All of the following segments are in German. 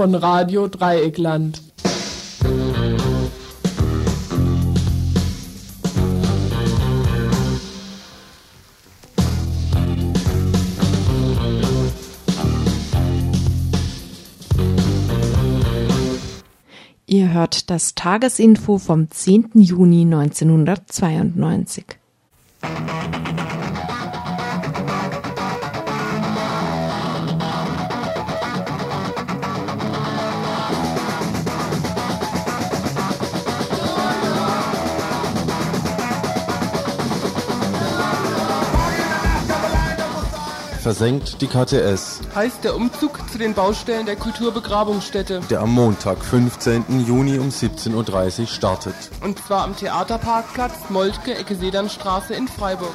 Von Radio Dreieckland. Ihr hört das Tagesinfo vom 10. Juni 1992. versenkt die KTS. Heißt der Umzug zu den Baustellen der Kulturbegrabungsstätte. Der am Montag, 15. Juni um 17.30 Uhr startet. Und zwar am Theaterparkplatz Moltke, Ecke Sedernstraße in Freiburg.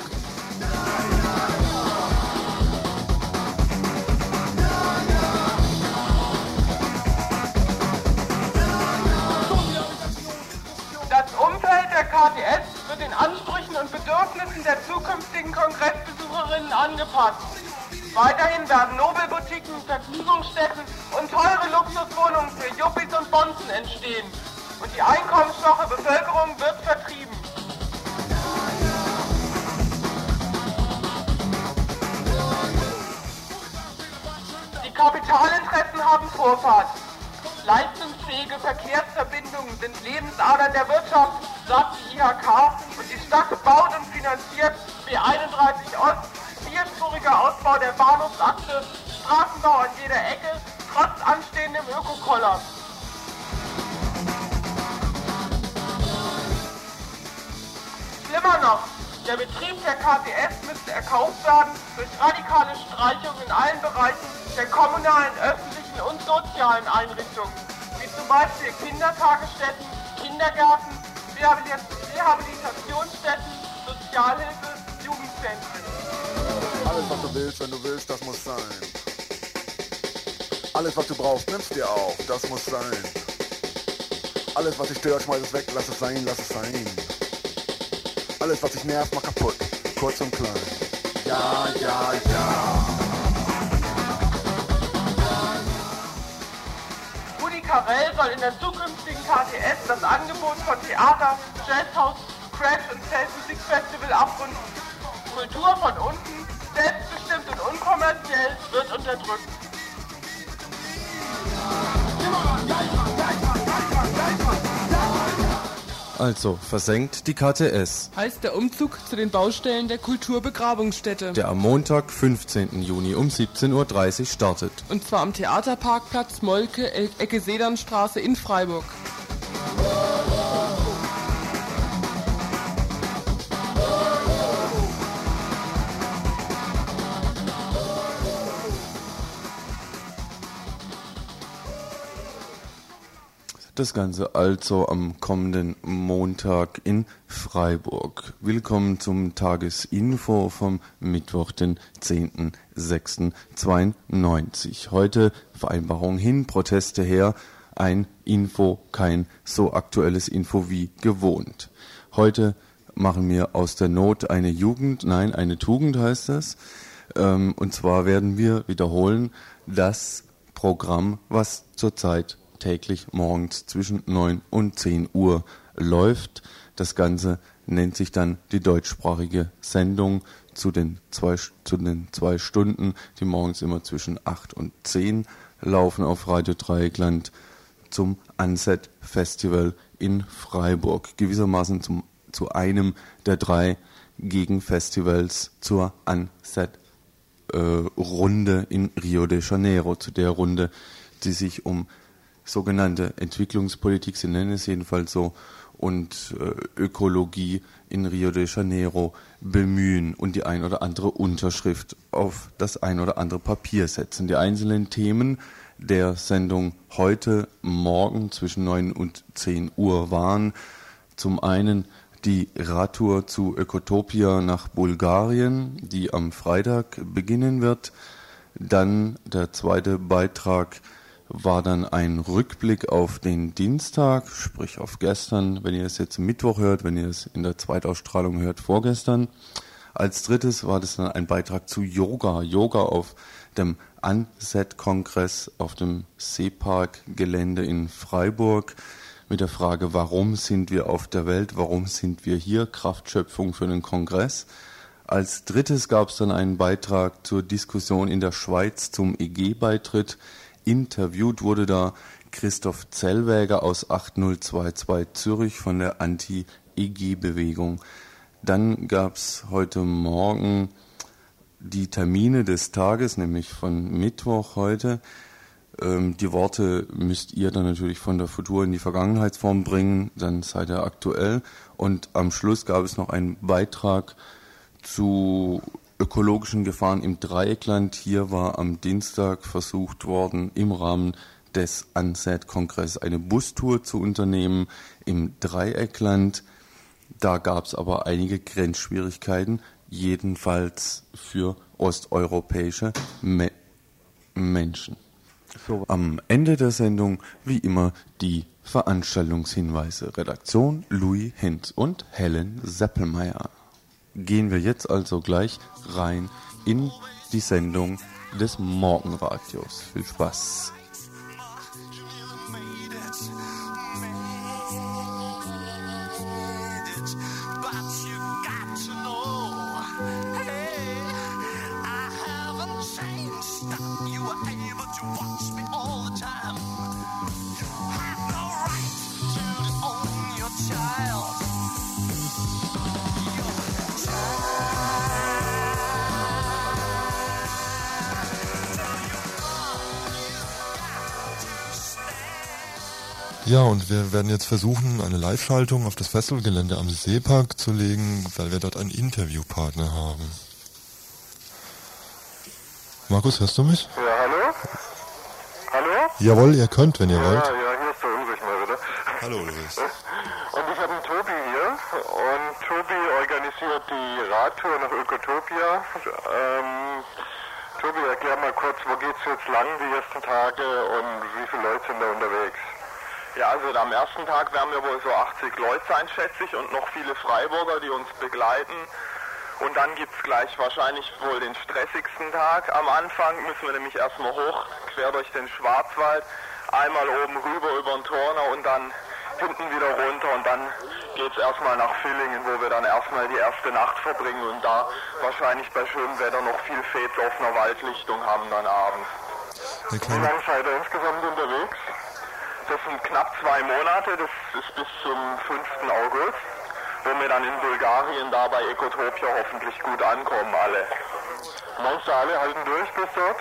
Das Umfeld der KTS wird den Ansprüchen und Bedürfnissen der zukünftigen Kongressbesucherinnen angepasst. Weiterhin werden Nobelboutiquen, Vergnügungsstätten und teure Luxuswohnungen für Yuppies und Bonzen entstehen. Und die einkommensschwache Bevölkerung wird vertrieben. Die Kapitalinteressen haben Vorfahrt. Leistungsfähige Verkehrsverbindungen sind Lebensadern der Wirtschaft, sagt die IHK, und die Stadt baut und finanziert B31 Ost vierspuriger Ausbau der Bahnhofsachse, Straßenbau an jeder Ecke, trotz anstehendem Ökokoller. Schlimmer noch, der Betrieb der KTS müsste erkauft werden durch radikale Streichungen in allen Bereichen der kommunalen, öffentlichen und sozialen Einrichtungen, wie zum Beispiel Kindertagesstätten, Kindergärten, Rehabilitationsstätten, Sozialhilfe, Jugendzentren. Alles, was du willst, wenn du willst, das muss sein. Alles, was du brauchst, nimmst dir auch, das muss sein. Alles, was dich stört, schmeiß es weg, lass es sein, lass es sein. Alles, was dich nervt, mach kaputt, kurz und klein. Ja, ja, ja. Rudi Carell soll in der zukünftigen KTS das Angebot von Theater, Jazzhaus, Crash und Zeltmusikfestival abrunden. Kultur von unten selbstbestimmt und unkommerziell wird unterdrückt. Also, versenkt die KTS. Heißt der Umzug zu den Baustellen der Kulturbegrabungsstätte. Der am Montag, 15. Juni um 17.30 Uhr startet. Und zwar am Theaterparkplatz Molke, Ecke Sedernstraße in Freiburg. Das Ganze also am kommenden Montag in Freiburg. Willkommen zum Tagesinfo vom Mittwoch, den 10.06.92. Heute Vereinbarung hin, Proteste her, ein Info, kein so aktuelles Info wie gewohnt. Heute machen wir aus der Not eine Jugend, nein, eine Tugend heißt das. Ähm, und zwar werden wir wiederholen das Programm, was zurzeit täglich morgens zwischen 9 und 10 Uhr läuft. Das Ganze nennt sich dann die deutschsprachige Sendung zu den zwei, zu den zwei Stunden, die morgens immer zwischen 8 und 10 laufen auf Radio Dreieckland zum Unset Festival in Freiburg. Gewissermaßen zum, zu einem der drei Gegenfestivals zur Unset äh, Runde in Rio de Janeiro, zu der Runde, die sich um sogenannte Entwicklungspolitik, sie nennen es jedenfalls so, und äh, Ökologie in Rio de Janeiro bemühen und die ein oder andere Unterschrift auf das ein oder andere Papier setzen. Die einzelnen Themen der Sendung heute Morgen zwischen 9 und 10 Uhr waren zum einen die Radtour zu Ökotopia nach Bulgarien, die am Freitag beginnen wird. Dann der zweite Beitrag war dann ein Rückblick auf den Dienstag, sprich auf gestern, wenn ihr es jetzt Mittwoch hört, wenn ihr es in der Zweitausstrahlung hört, vorgestern. Als drittes war das dann ein Beitrag zu Yoga. Yoga auf dem Anset-Kongress auf dem Seepark-Gelände in Freiburg mit der Frage, warum sind wir auf der Welt, warum sind wir hier, Kraftschöpfung für den Kongress. Als drittes gab es dann einen Beitrag zur Diskussion in der Schweiz zum EG-Beitritt. Interviewt wurde da Christoph Zellwäger aus 8022 Zürich von der Anti-EG-Bewegung. Dann gab es heute Morgen die Termine des Tages, nämlich von Mittwoch heute. Ähm, die Worte müsst ihr dann natürlich von der Futur in die Vergangenheitsform bringen, dann seid ihr aktuell. Und am Schluss gab es noch einen Beitrag zu ökologischen Gefahren im Dreieckland. Hier war am Dienstag versucht worden, im Rahmen des ANSET-Kongresses eine Bustour zu unternehmen im Dreieckland. Da gab es aber einige Grenzschwierigkeiten, jedenfalls für osteuropäische Me Menschen. So. Am Ende der Sendung wie immer die Veranstaltungshinweise. Redaktion Louis Hinz und Helen Seppelmeier. Gehen wir jetzt also gleich rein in die Sendung des Morgenradios. Viel Spaß! Ja, und wir werden jetzt versuchen, eine Live-Schaltung auf das Festivalgelände am Seepark zu legen, weil wir dort einen Interviewpartner haben. Markus, hörst du mich? Ja, hallo? Hallo? Jawohl, ihr könnt, wenn ihr ja, wollt. Ja, hier ist der Ulrich mal wieder. Hallo, Ulrich. Und ich habe einen Tobi hier und Tobi organisiert die Radtour nach Ökotopia. Ähm, Tobi, erklär mal kurz, wo geht's jetzt lang die ersten Tage und wie viele Leute sind da unterwegs? Ja, also am ersten Tag werden wir wohl so 80 Leute sein, schätze ich, und noch viele Freiburger, die uns begleiten. Und dann gibt es gleich wahrscheinlich wohl den stressigsten Tag. Am Anfang müssen wir nämlich erstmal hoch, quer durch den Schwarzwald, einmal oben rüber über den Turner und dann hinten wieder runter und dann geht es erstmal nach Villingen, wo wir dann erstmal die erste Nacht verbringen und da wahrscheinlich bei schönem Wetter noch viel Fets auf einer Waldlichtung haben dann abends. Wie lange seid ihr insgesamt unterwegs? Das sind knapp zwei Monate, das ist bis zum 5. August, wo wir dann in Bulgarien da bei Ecotopia hoffentlich gut ankommen alle. Meinst du, alle halten durch bis dort?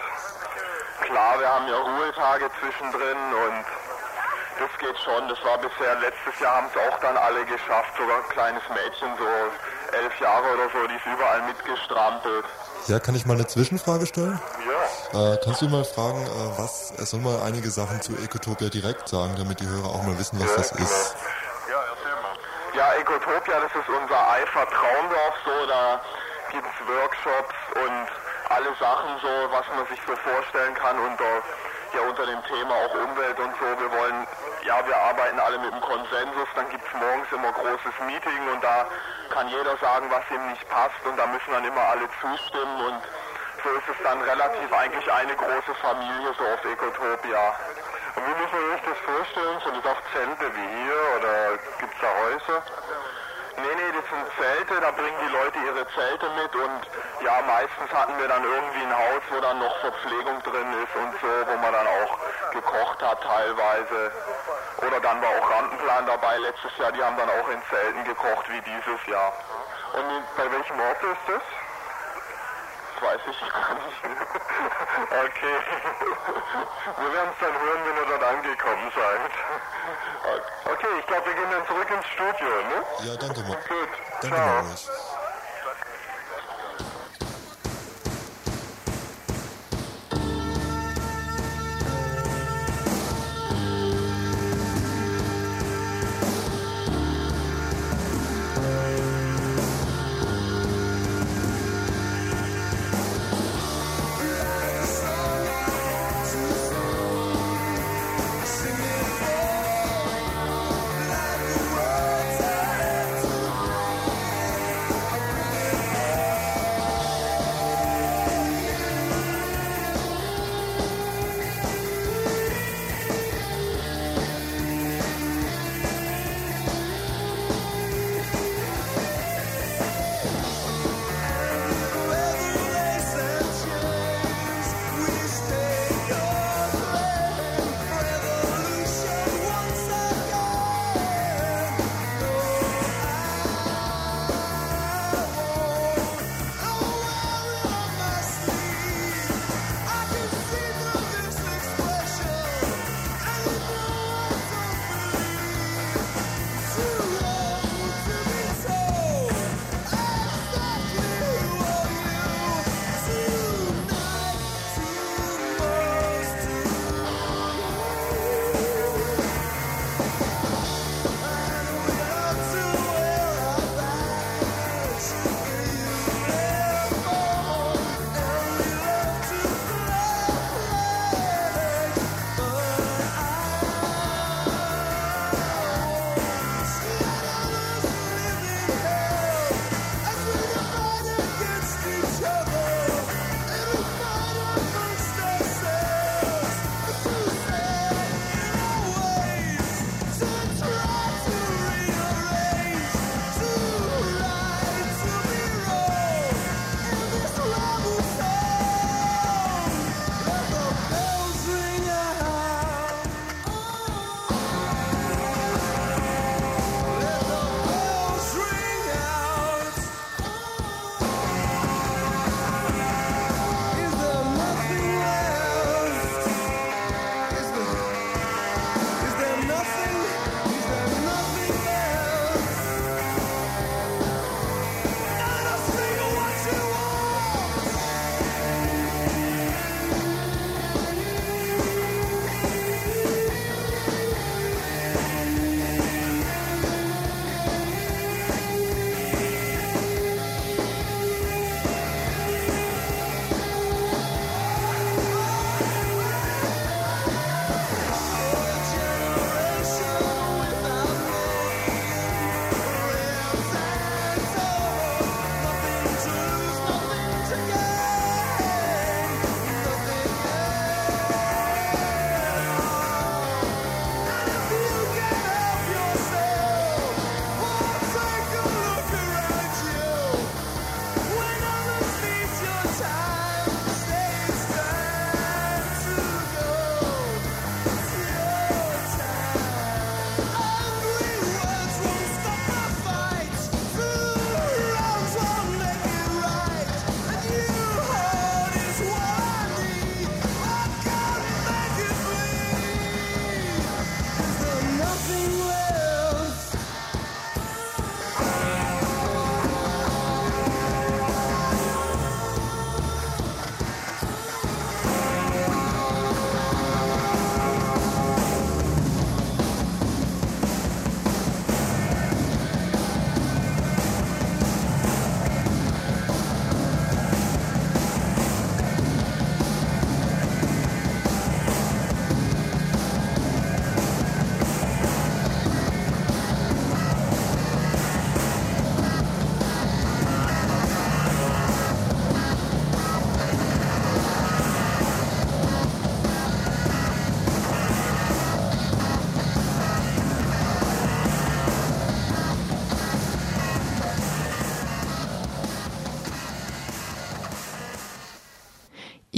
Klar, wir haben ja Ruhetage zwischendrin und das geht schon. Das war bisher, letztes Jahr haben es auch dann alle geschafft, sogar ein kleines Mädchen, so elf Jahre oder so, die ist überall mitgestrampelt. Ja, kann ich mal eine Zwischenfrage stellen? Ja. Äh, kannst du mal fragen, äh, was, er soll mal einige Sachen zu Ecotopia direkt sagen, damit die Hörer auch mal wissen, was ja, das genau. ist. Ja, erzähl mal. Ja, Ecotopia, das ist unser Eifer Traumdorf so, da gibt es Workshops und alle Sachen so, was man sich so vorstellen kann unter, ja, unter dem Thema auch Umwelt und so. Wir wollen, ja, wir arbeiten alle mit dem Konsensus, dann gibt es morgens immer großes Meeting und da kann jeder sagen, was ihm nicht passt und da müssen dann immer alle zustimmen und so ist es dann relativ eigentlich eine große Familie so auf Ecotopia. Und wie muss man sich das vorstellen? Sind das auch Zelte wie hier oder gibt es da Häuser? Nee, nee, das sind Zelte, da bringen die Leute ihre Zelte mit und ja, meistens hatten wir dann irgendwie ein Haus, wo dann noch Verpflegung drin ist und so, wo man dann auch gekocht hat teilweise. Oder dann war auch Rampenplan dabei letztes Jahr, die haben dann auch in Zelten gekocht wie dieses Jahr. Und bei welchem Ort ist das? Das weiß ich gar nicht. Okay. Wir werden es dann hören, wenn ihr dort angekommen seid. Okay, ich glaube, wir gehen dann zurück ins Studio, ne? Ja, danke mal. Gut. Danke Ciao.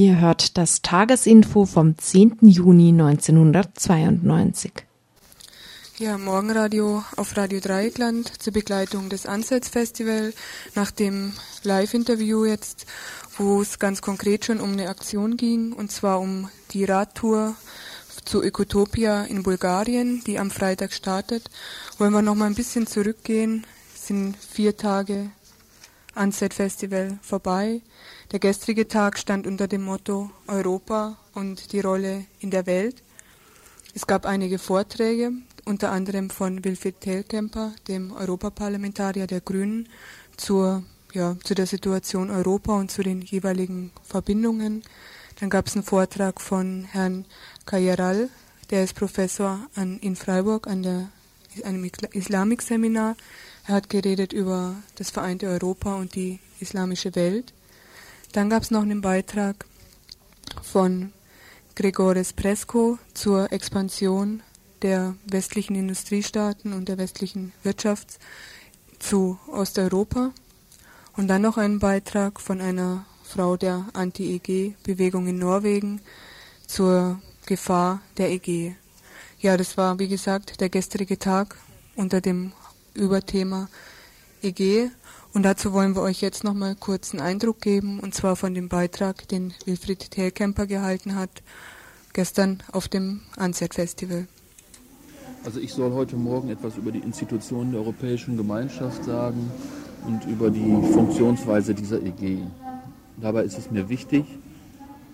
Ihr hört das Tagesinfo vom 10. Juni 1992. Ja, Morgenradio auf Radio Dreieckland zur Begleitung des Ansatzfestival nach dem Live-Interview jetzt, wo es ganz konkret schon um eine Aktion ging, und zwar um die Radtour zu Ökotopia in Bulgarien, die am Freitag startet. Wollen wir noch mal ein bisschen zurückgehen, es sind vier Tage Unset Festival vorbei. Der gestrige Tag stand unter dem Motto Europa und die Rolle in der Welt. Es gab einige Vorträge, unter anderem von Wilfried Telkemper, dem Europaparlamentarier der Grünen, zur, ja, zu der Situation Europa und zu den jeweiligen Verbindungen. Dann gab es einen Vortrag von Herrn Kayeral, der ist Professor an, in Freiburg an der, einem Islamikseminar. Er hat geredet über das vereinte Europa und die islamische Welt. Dann gab es noch einen Beitrag von Gregores Presco zur Expansion der westlichen Industriestaaten und der westlichen Wirtschaft zu Osteuropa. Und dann noch einen Beitrag von einer Frau der Anti-EG-Bewegung in Norwegen zur Gefahr der EG. Ja, das war, wie gesagt, der gestrige Tag unter dem Überthema EG. Und dazu wollen wir euch jetzt nochmal kurz einen Eindruck geben, und zwar von dem Beitrag, den Wilfried Telkemper gehalten hat, gestern auf dem Anset Festival. Also ich soll heute Morgen etwas über die Institutionen der Europäischen Gemeinschaft sagen und über die Funktionsweise dieser EG. Dabei ist es mir wichtig,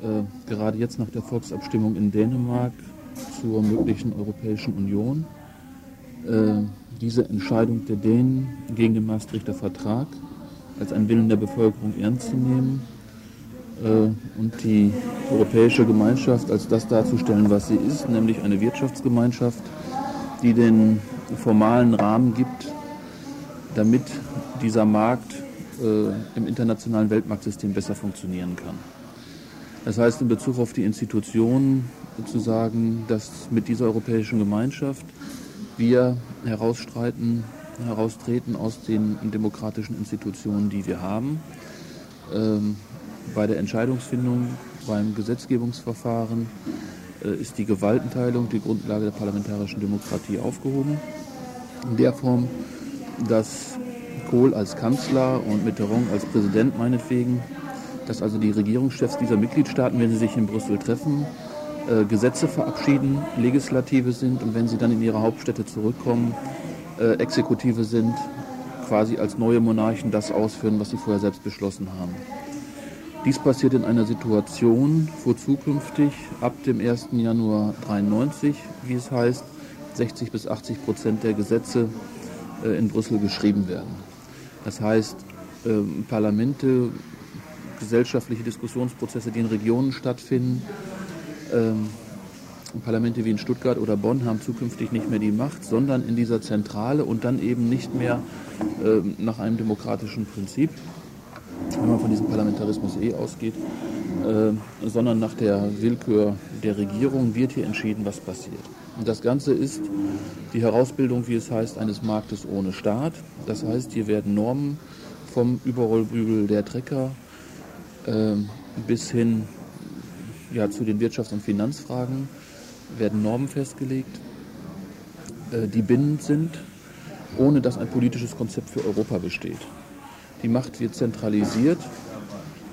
äh, gerade jetzt nach der Volksabstimmung in Dänemark zur möglichen Europäischen Union, äh, diese Entscheidung der Dänen gegen den Maastrichter Vertrag als einen Willen der Bevölkerung ernst zu nehmen äh, und die Europäische Gemeinschaft als das darzustellen, was sie ist, nämlich eine Wirtschaftsgemeinschaft, die den formalen Rahmen gibt, damit dieser Markt äh, im internationalen Weltmarktsystem besser funktionieren kann. Das heißt in Bezug auf die Institutionen zu sagen, dass mit dieser europäischen Gemeinschaft wir herausstreiten, heraustreten aus den demokratischen Institutionen, die wir haben. Ähm, bei der Entscheidungsfindung, beim Gesetzgebungsverfahren äh, ist die Gewaltenteilung, die Grundlage der parlamentarischen Demokratie aufgehoben. In der Form, dass Kohl als Kanzler und Mitterrand als Präsident meinetwegen, dass also die Regierungschefs dieser Mitgliedstaaten, wenn sie sich in Brüssel treffen, äh, Gesetze verabschieden, Legislative sind und wenn sie dann in ihre Hauptstädte zurückkommen, äh, Exekutive sind, quasi als neue Monarchen das ausführen, was sie vorher selbst beschlossen haben. Dies passiert in einer Situation, wo zukünftig ab dem 1. Januar 93, wie es heißt, 60 bis 80 Prozent der Gesetze äh, in Brüssel geschrieben werden. Das heißt, ähm, Parlamente, gesellschaftliche Diskussionsprozesse, die in Regionen stattfinden, ähm, Parlamente wie in Stuttgart oder Bonn haben zukünftig nicht mehr die Macht, sondern in dieser Zentrale und dann eben nicht mehr äh, nach einem demokratischen Prinzip, wenn man von diesem Parlamentarismus eh ausgeht, äh, sondern nach der Willkür der Regierung wird hier entschieden, was passiert. Und das Ganze ist die Herausbildung, wie es heißt, eines Marktes ohne Staat. Das heißt, hier werden Normen vom Überrollbügel der Trecker äh, bis hin ja, zu den Wirtschafts- und Finanzfragen werden Normen festgelegt, äh, die bindend sind, ohne dass ein politisches Konzept für Europa besteht. Die Macht wird zentralisiert.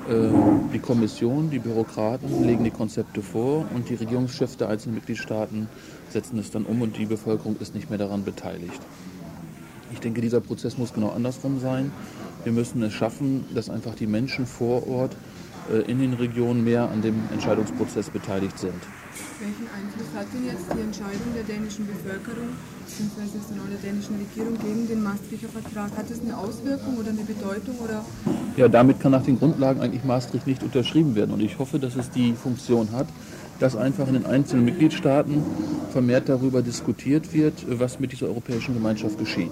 Äh, die Kommission, die Bürokraten legen die Konzepte vor und die Regierungschefs der einzelnen Mitgliedstaaten setzen es dann um und die Bevölkerung ist nicht mehr daran beteiligt. Ich denke, dieser Prozess muss genau andersrum sein. Wir müssen es schaffen, dass einfach die Menschen vor Ort in den Regionen mehr an dem Entscheidungsprozess beteiligt sind. Welchen Einfluss hat denn jetzt die Entscheidung der dänischen Bevölkerung bzw. der dänischen Regierung gegen den Maastrichter Vertrag? Hat es eine Auswirkung oder eine Bedeutung? Oder? Ja, damit kann nach den Grundlagen eigentlich Maastricht nicht unterschrieben werden. Und ich hoffe, dass es die Funktion hat, dass einfach in den einzelnen Mitgliedstaaten vermehrt darüber diskutiert wird, was mit dieser europäischen Gemeinschaft geschieht.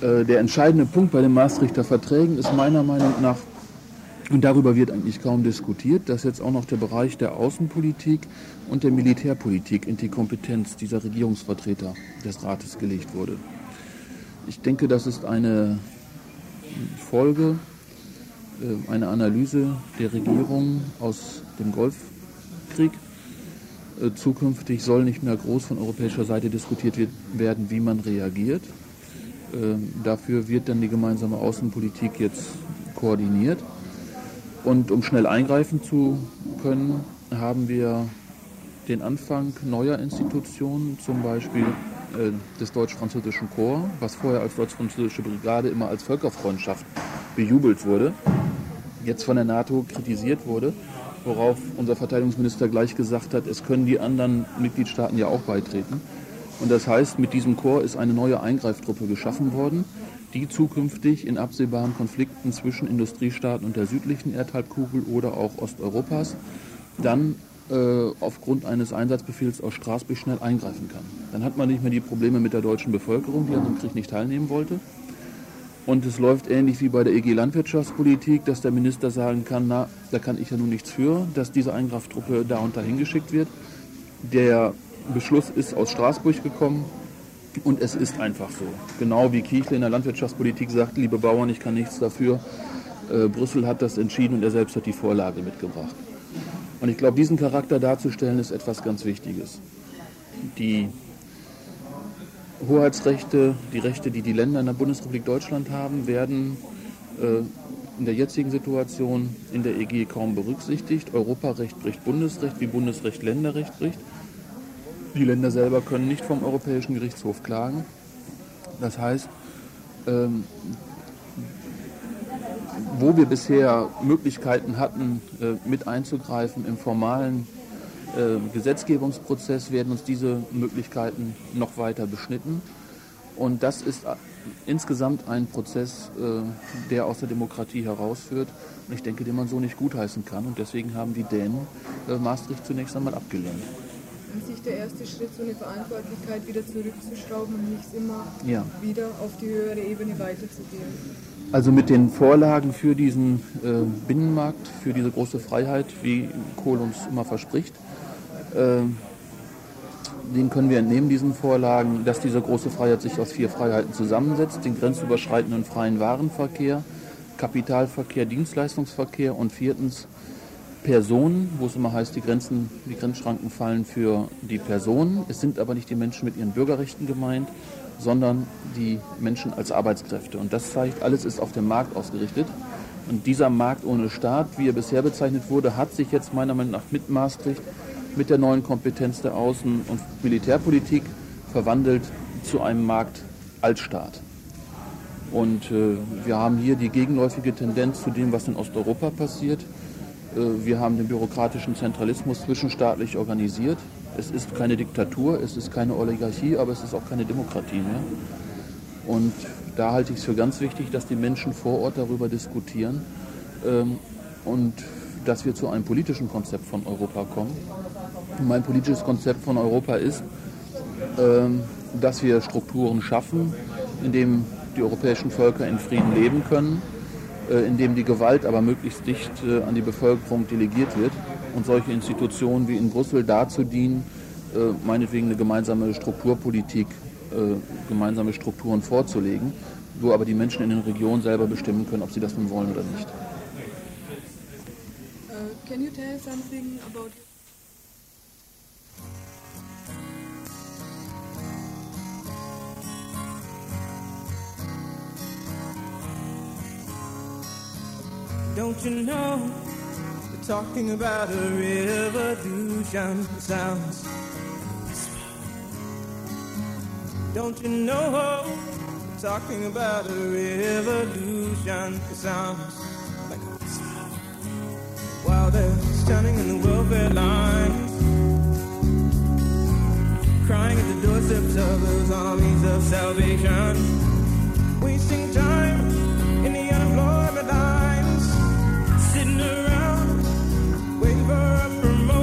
Äh, der entscheidende Punkt bei den Maastrichter Verträgen ist meiner Meinung nach, und darüber wird eigentlich kaum diskutiert, dass jetzt auch noch der Bereich der Außenpolitik und der Militärpolitik in die Kompetenz dieser Regierungsvertreter des Rates gelegt wurde. Ich denke, das ist eine Folge äh, eine Analyse der Regierung aus dem Golfkrieg. Äh, zukünftig soll nicht mehr groß von europäischer Seite diskutiert werden, wie man reagiert. Ähm, dafür wird dann die gemeinsame Außenpolitik jetzt koordiniert. Und um schnell eingreifen zu können, haben wir den Anfang neuer Institutionen, zum Beispiel äh, des deutsch-französischen Korps, was vorher als deutsch-französische Brigade immer als Völkerfreundschaft bejubelt wurde, jetzt von der NATO kritisiert wurde, worauf unser Verteidigungsminister gleich gesagt hat, es können die anderen Mitgliedstaaten ja auch beitreten. Und das heißt, mit diesem Korps ist eine neue Eingreiftruppe geschaffen worden, die zukünftig in absehbaren Konflikten zwischen Industriestaaten und der südlichen Erdhalbkugel oder auch Osteuropas dann äh, aufgrund eines Einsatzbefehls aus Straßburg schnell eingreifen kann. Dann hat man nicht mehr die Probleme mit der deutschen Bevölkerung, die an dem Krieg nicht teilnehmen wollte. Und es läuft ähnlich wie bei der EG Landwirtschaftspolitik, dass der Minister sagen kann, na, da kann ich ja nun nichts für, dass diese Eingreiftruppe da und dahin geschickt wird. Der Beschluss ist aus Straßburg gekommen und es ist einfach so. Genau wie Kiechle in der Landwirtschaftspolitik sagt, liebe Bauern, ich kann nichts dafür. Äh, Brüssel hat das entschieden und er selbst hat die Vorlage mitgebracht. Und ich glaube, diesen Charakter darzustellen, ist etwas ganz Wichtiges. Die Hoheitsrechte, die Rechte, die die Länder in der Bundesrepublik Deutschland haben, werden äh, in der jetzigen Situation in der EG kaum berücksichtigt. Europarecht bricht Bundesrecht, wie Bundesrecht Länderrecht bricht. Die Länder selber können nicht vom Europäischen Gerichtshof klagen. Das heißt, ähm, wo wir bisher Möglichkeiten hatten, äh, mit einzugreifen im formalen äh, Gesetzgebungsprozess, werden uns diese Möglichkeiten noch weiter beschnitten. Und das ist äh, insgesamt ein Prozess, der aus der Demokratie herausführt. Und ich denke, den man so nicht gutheißen kann. Und deswegen haben die Dänen Maastricht zunächst einmal abgelehnt. An sich der erste Schritt, so eine Verantwortlichkeit wieder zurückzuschrauben und nicht immer ja. wieder auf die höhere Ebene weiterzugehen. Also mit den Vorlagen für diesen äh, Binnenmarkt, für diese große Freiheit, wie Kohl uns immer verspricht, äh, den können wir entnehmen, diesen Vorlagen, dass diese große Freiheit sich aus vier Freiheiten zusammensetzt, den grenzüberschreitenden freien Warenverkehr, Kapitalverkehr, Dienstleistungsverkehr und viertens Personen, wo es immer heißt, die Grenzen, die Grenzschranken fallen für die Personen. Es sind aber nicht die Menschen mit ihren Bürgerrechten gemeint, sondern die Menschen als Arbeitskräfte. Und das zeigt, alles ist auf den Markt ausgerichtet. Und dieser Markt ohne Staat, wie er bisher bezeichnet wurde, hat sich jetzt meiner Meinung nach mit Maastricht, mit der neuen Kompetenz der Außen- und Militärpolitik verwandelt zu einem Markt als Staat. Und äh, wir haben hier die gegenläufige Tendenz zu dem, was in Osteuropa passiert. Äh, wir haben den bürokratischen Zentralismus zwischenstaatlich organisiert. Es ist keine Diktatur, es ist keine Oligarchie, aber es ist auch keine Demokratie mehr. Und da halte ich es für ganz wichtig, dass die Menschen vor Ort darüber diskutieren ähm, und dass wir zu einem politischen Konzept von Europa kommen. Und mein politisches Konzept von Europa ist, ähm, dass wir Strukturen schaffen, in denen die europäischen Völker in Frieden leben können, in dem die Gewalt aber möglichst dicht äh, an die Bevölkerung delegiert wird und solche Institutionen wie in Brüssel dazu dienen, äh, meinetwegen eine gemeinsame Strukturpolitik, äh, gemeinsame Strukturen vorzulegen, wo aber die Menschen in den Regionen selber bestimmen können, ob sie das nun wollen oder nicht. Uh, can you tell something about Don't you know We're talking about a revolution sounds. Don't you know? We're Talking about a revolution sounds like a. While they're standing in the welfare lines, crying at the doorsteps of those armies of salvation, wasting time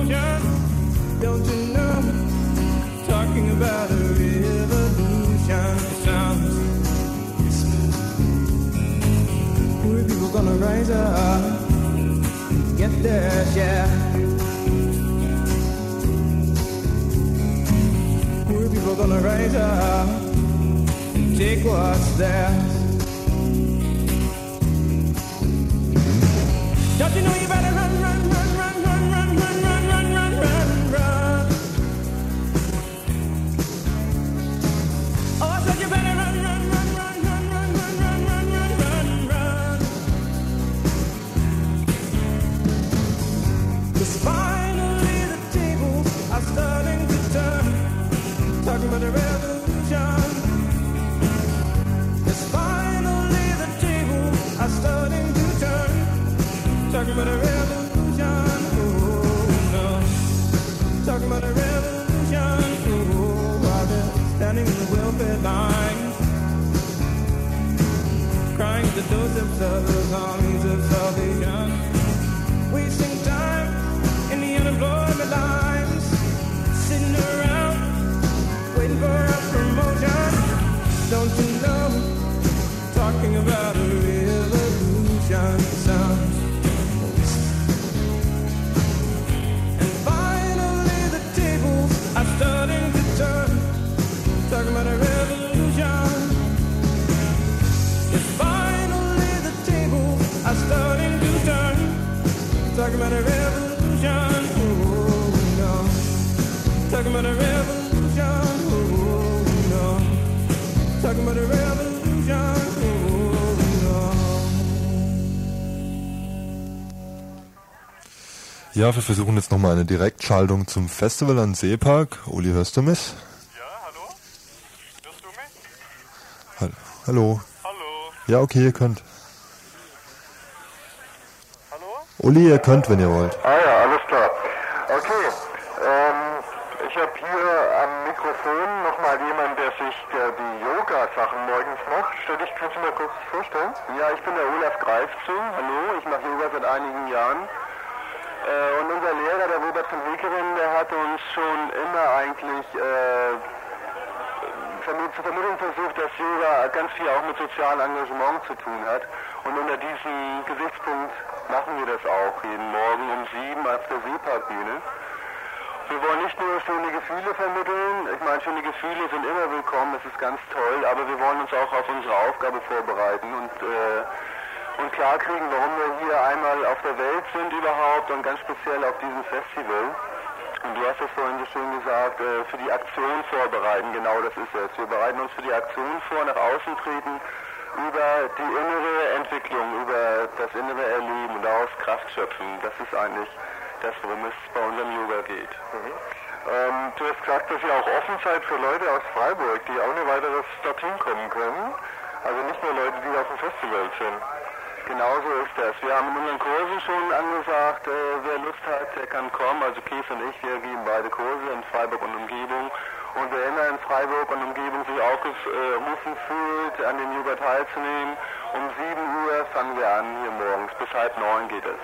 Don't you know? Talking about a revolution sounds. Poor people gonna rise up, get. Poor people gonna rise up, take what's theirs. Don't you know you better The doorsteps of those armies of salvation. Wasting time in the unemployment lines. Sitting around waiting for a promotion. Don't you know? Talking about Talking about a revolution. Oh no. Talking about a revolution. Oh no. Ja, wir versuchen jetzt nochmal eine Direktschaltung zum Festival an Seepark. Uli, hörst du mich? Ja, hallo? Hörst du mich? Ha hallo. Hallo? Ja, okay, ihr könnt. Hallo? Uli, ihr könnt, wenn ihr wollt. Ah ja, alles klar. Okay, ähm, ich habe hier am Mikrofon nochmal sich äh, die Yoga-Sachen morgens macht. Stell dich, kannst du mir kurz vorstellen? Ja, ich bin der Olaf Greifzu. Hallo, ich mache Yoga seit einigen Jahren. Äh, und unser Lehrer, der Robert von Wickeren, der hat uns schon immer eigentlich äh, zu vermitteln versucht, dass Yoga ganz viel auch mit sozialem Engagement zu tun hat. Und unter diesem Gesichtspunkt machen wir das auch jeden Morgen um sieben auf der Seeparkbühne. Wir wollen nicht nur schöne Gefühle vermitteln. Ich meine, schöne Gefühle sind immer willkommen, das ist ganz toll, aber wir wollen uns auch auf unsere Aufgabe vorbereiten und, äh, und klarkriegen, warum wir hier einmal auf der Welt sind überhaupt und ganz speziell auf diesem Festival. Und du hast es vorhin so schön gesagt, äh, für die Aktion vorbereiten, genau das ist es. Wir bereiten uns für die Aktion vor, nach außen treten, über die innere Entwicklung, über das innere Erleben und daraus Kraft schöpfen. Das ist eigentlich das, worum es bei unserem Yoga geht. Ähm, du hast gesagt, dass ihr auch offen seid für Leute aus Freiburg, die ohne weiteres dorthin kommen können. Also nicht nur Leute, die auf dem Festival sind. Genauso ist das. Wir haben in unseren Kursen schon angesagt, äh, wer Lust hat, der kann kommen. Also Kies und ich, wir geben beide Kurse in Freiburg und Umgebung. Und wer immer in Freiburg und Umgebung sich aufgerufen fühlt, an den Yoga teilzunehmen, um 7 Uhr fangen wir an hier morgens. Bis halb neun geht es.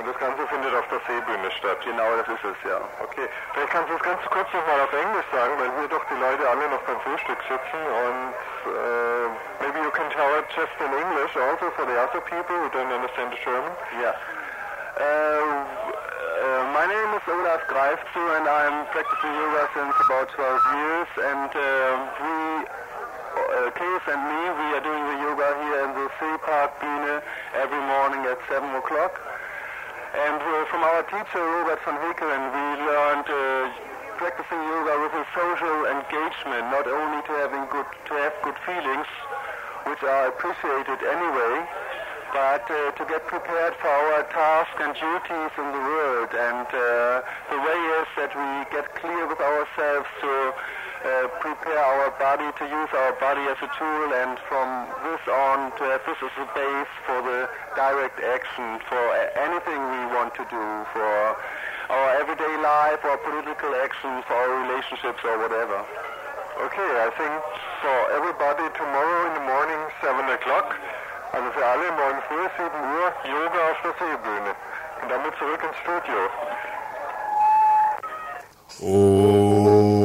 Und das Ganze findet auf der Seebühne statt. Genau, das ist es, ja. Okay, vielleicht kannst du das ganz kurz nochmal auf Englisch sagen, weil hier doch die Leute alle noch beim Frühstück sitzen und äh, maybe you can tell it just in English also for the other people who don't understand the German. Yeah. Uh, uh, my name is Olaf Greifzu and I'm practicing yoga since about 12 years and uh, we, uh, Kees and me, we are doing the yoga here in the Seepark Bühne every morning at 7 o'clock. And uh, from our teacher Robert van Hekeren we learned uh, practicing yoga with a social engagement, not only to having good to have good feelings, which are appreciated anyway, but uh, to get prepared for our tasks and duties in the world. And uh, the way is that we get clear with ourselves to uh, prepare our body, to use our body as a tool, and from this on to have this as a base for the direct action for anything we want to do, for our everyday life, or political action, for our relationships, or whatever. Okay, I think for everybody tomorrow in the morning 7 o'clock, also für alle morgen früh 7 Uhr, Yoga auf der Seebühne. Und damit zurück ins Studio. Oh.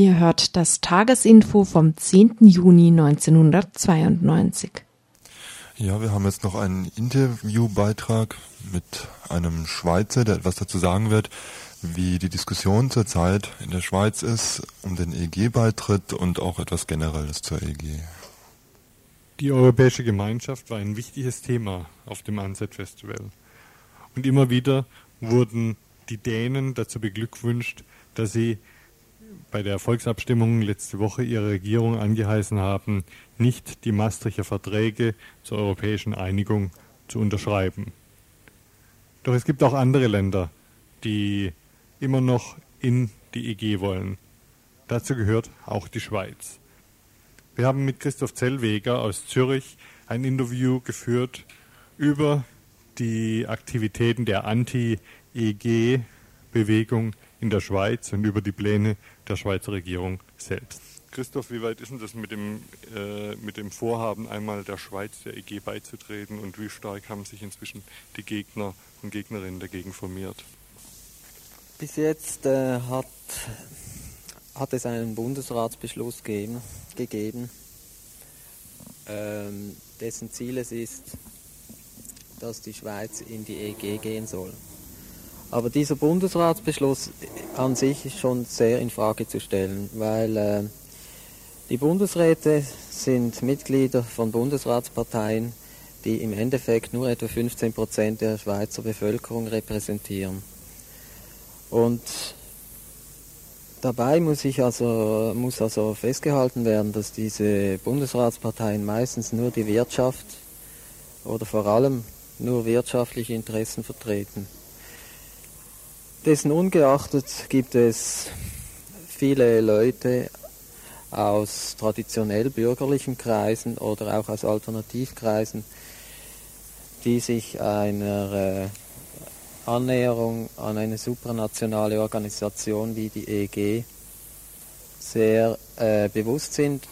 Ihr hört das Tagesinfo vom 10. Juni 1992. Ja, wir haben jetzt noch einen Interviewbeitrag mit einem Schweizer, der etwas dazu sagen wird, wie die Diskussion zurzeit in der Schweiz ist um den EG-Beitritt und auch etwas Generelles zur EG. Die Europäische Gemeinschaft war ein wichtiges Thema auf dem Ansett Festival. Und immer wieder wurden die Dänen dazu beglückwünscht, dass sie bei der Volksabstimmung letzte Woche ihre Regierung angeheißen haben, nicht die Maastrichter Verträge zur europäischen Einigung zu unterschreiben. Doch es gibt auch andere Länder, die immer noch in die EG wollen. Dazu gehört auch die Schweiz. Wir haben mit Christoph Zellweger aus Zürich ein Interview geführt über die Aktivitäten der Anti-EG-Bewegung in der Schweiz und über die Pläne der Schweizer Regierung selbst. Christoph, wie weit ist denn das mit dem, äh, mit dem Vorhaben, einmal der Schweiz der EG beizutreten und wie stark haben sich inzwischen die Gegner und Gegnerinnen dagegen formiert? Bis jetzt äh, hat, hat es einen Bundesratsbeschluss geben, gegeben, ähm, dessen Ziel es ist, dass die Schweiz in die EG gehen soll. Aber dieser Bundesratsbeschluss an sich ist schon sehr in Frage zu stellen, weil äh, die Bundesräte sind Mitglieder von Bundesratsparteien, die im Endeffekt nur etwa 15 Prozent der Schweizer Bevölkerung repräsentieren. Und dabei muss, ich also, muss also festgehalten werden, dass diese Bundesratsparteien meistens nur die Wirtschaft oder vor allem nur wirtschaftliche Interessen vertreten. Dessen ungeachtet gibt es viele Leute aus traditionell bürgerlichen Kreisen oder auch aus Alternativkreisen, die sich einer äh, Annäherung an eine supranationale Organisation wie die EG sehr äh, bewusst sind,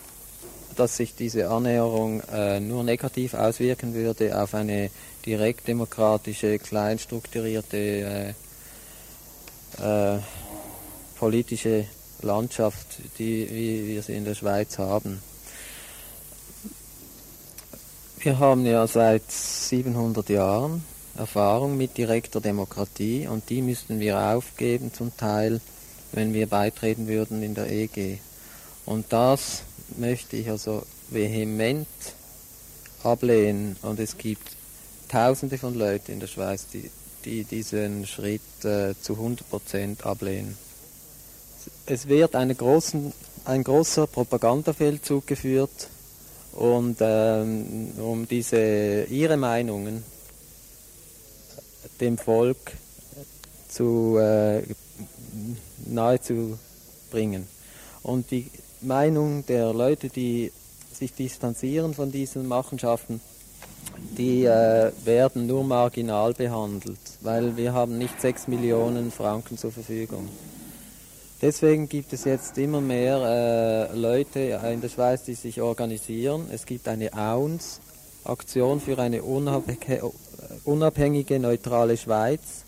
dass sich diese Annäherung äh, nur negativ auswirken würde auf eine direktdemokratische, kleinstrukturierte äh, politische Landschaft, die, wie wir sie in der Schweiz haben. Wir haben ja seit 700 Jahren Erfahrung mit direkter Demokratie und die müssten wir aufgeben zum Teil, wenn wir beitreten würden in der EG. Und das möchte ich also vehement ablehnen und es gibt tausende von Leuten in der Schweiz, die, die diesen Schritt äh, zu 100% ablehnen. Es wird großen, ein großer Propagandafeldzug geführt und ähm, um diese ihre Meinungen dem Volk zu äh, nahe. Und die Meinung der Leute, die sich distanzieren von diesen Machenschaften, die äh, werden nur marginal behandelt, weil wir haben nicht 6 Millionen Franken zur Verfügung. Deswegen gibt es jetzt immer mehr äh, Leute in der Schweiz, die sich organisieren. Es gibt eine AUNS, Aktion für eine unabhängige, neutrale Schweiz.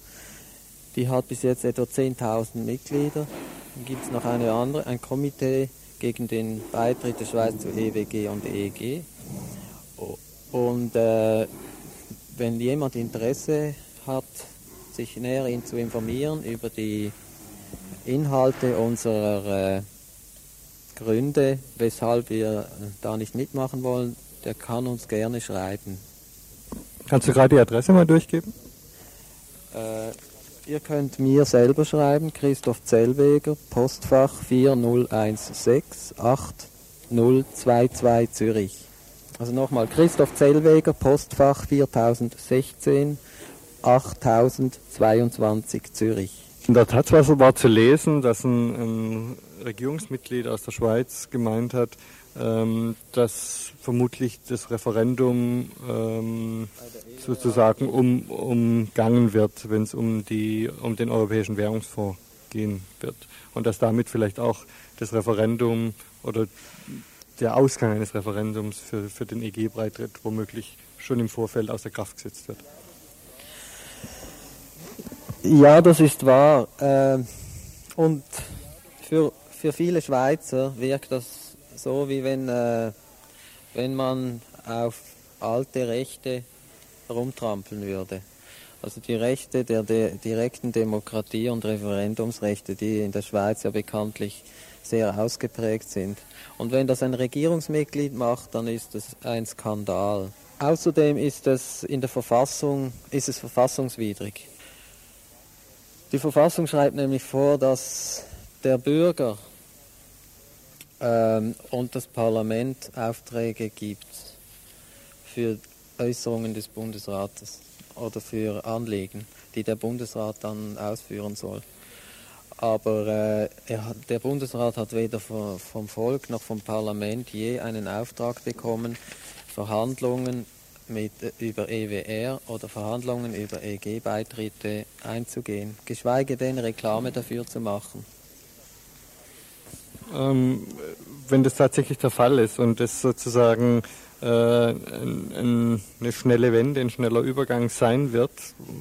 Die hat bis jetzt etwa 10.000 Mitglieder. Dann gibt es noch eine andere, ein Komitee gegen den Beitritt der Schweiz zu EWG und EEG. Und äh, wenn jemand Interesse hat, sich näher zu informieren über die Inhalte unserer äh, Gründe, weshalb wir da nicht mitmachen wollen, der kann uns gerne schreiben. Kannst du gerade die Adresse mal durchgeben? Äh, ihr könnt mir selber schreiben, Christoph Zellweger, Postfach 4016 8022 Zürich. Also nochmal, Christoph Zellweger, Postfach 4016 8022 Zürich. In der Taz war zu lesen, dass ein, ein Regierungsmitglied aus der Schweiz gemeint hat, ähm, dass vermutlich das Referendum ähm, sozusagen um, umgangen wird, wenn es um, um den Europäischen Währungsfonds gehen wird. Und dass damit vielleicht auch das Referendum oder der Ausgang eines Referendums für, für den EG-Beitritt womöglich schon im Vorfeld außer Kraft gesetzt wird. Ja, das ist wahr. Äh, und für, für viele Schweizer wirkt das so, wie wenn, äh, wenn man auf alte Rechte rumtrampeln würde. Also die Rechte der, der direkten Demokratie und Referendumsrechte, die in der Schweiz ja bekanntlich sehr ausgeprägt sind. Und wenn das ein Regierungsmitglied macht, dann ist es ein Skandal. Außerdem ist es in der Verfassung, ist es verfassungswidrig. Die Verfassung schreibt nämlich vor, dass der Bürger ähm, und das Parlament Aufträge gibt für Äußerungen des Bundesrates oder für Anliegen, die der Bundesrat dann ausführen soll. Aber äh, hat, der Bundesrat hat weder vom Volk noch vom Parlament je einen Auftrag bekommen, Verhandlungen mit, äh, über EWR oder Verhandlungen über EG-Beitritte einzugehen, geschweige denn Reklame dafür zu machen. Ähm, wenn das tatsächlich der Fall ist und es sozusagen äh, ein, eine schnelle Wende, ein schneller Übergang sein wird,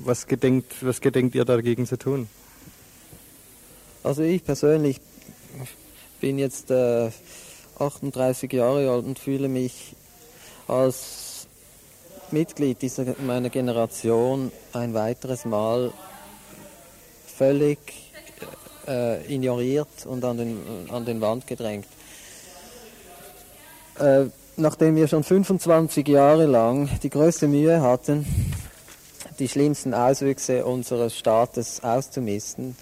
was gedenkt, was gedenkt ihr dagegen zu tun? Also ich persönlich bin jetzt äh, 38 Jahre alt und fühle mich als Mitglied dieser, meiner Generation ein weiteres Mal völlig äh, ignoriert und an den, an den Wand gedrängt. Äh, nachdem wir schon 25 Jahre lang die größte Mühe hatten, die schlimmsten Auswüchse unseres Staates auszumisten,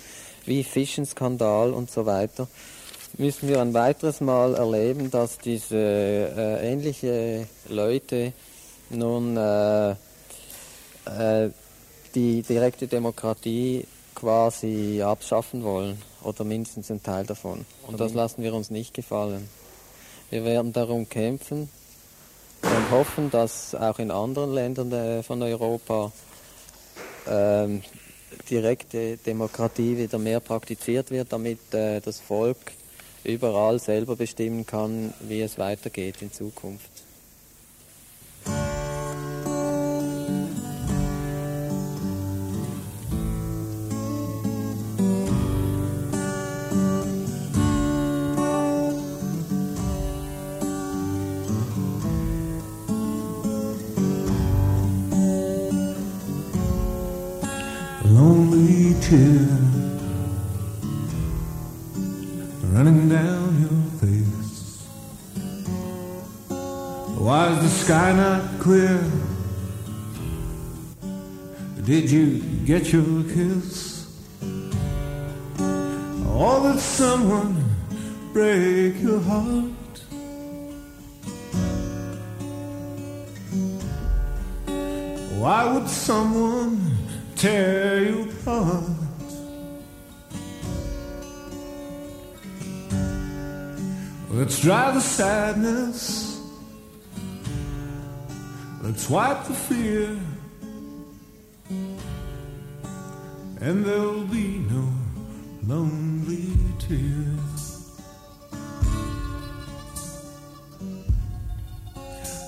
wie Fischenskandal und so weiter, müssen wir ein weiteres Mal erleben, dass diese äh, ähnliche Leute nun äh, äh, die direkte Demokratie quasi abschaffen wollen oder mindestens einen Teil davon. Und das lassen wir uns nicht gefallen. Wir werden darum kämpfen und hoffen, dass auch in anderen Ländern äh, von Europa ähm, direkte Demokratie wieder mehr praktiziert wird, damit äh, das Volk überall selber bestimmen kann, wie es weitergeht in Zukunft. kid running down your face. Why is the sky not clear? Did you get your Let's the sadness. Let's wipe the fear. and there'll be no lonely tears.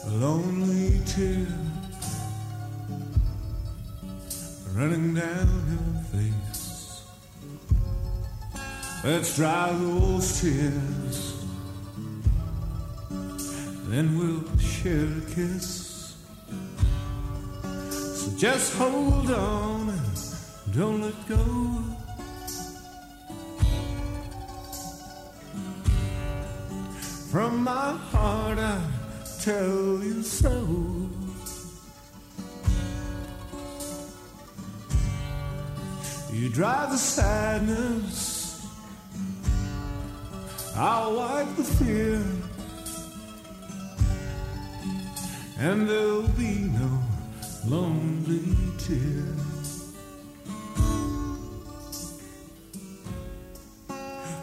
A lonely tear running down your face. Let's dry those tears, a kiss. So just hold on and don't let go. From my heart, I tell you so. You drive the sadness, I'll wipe the fear, and there'll be no lonely tears.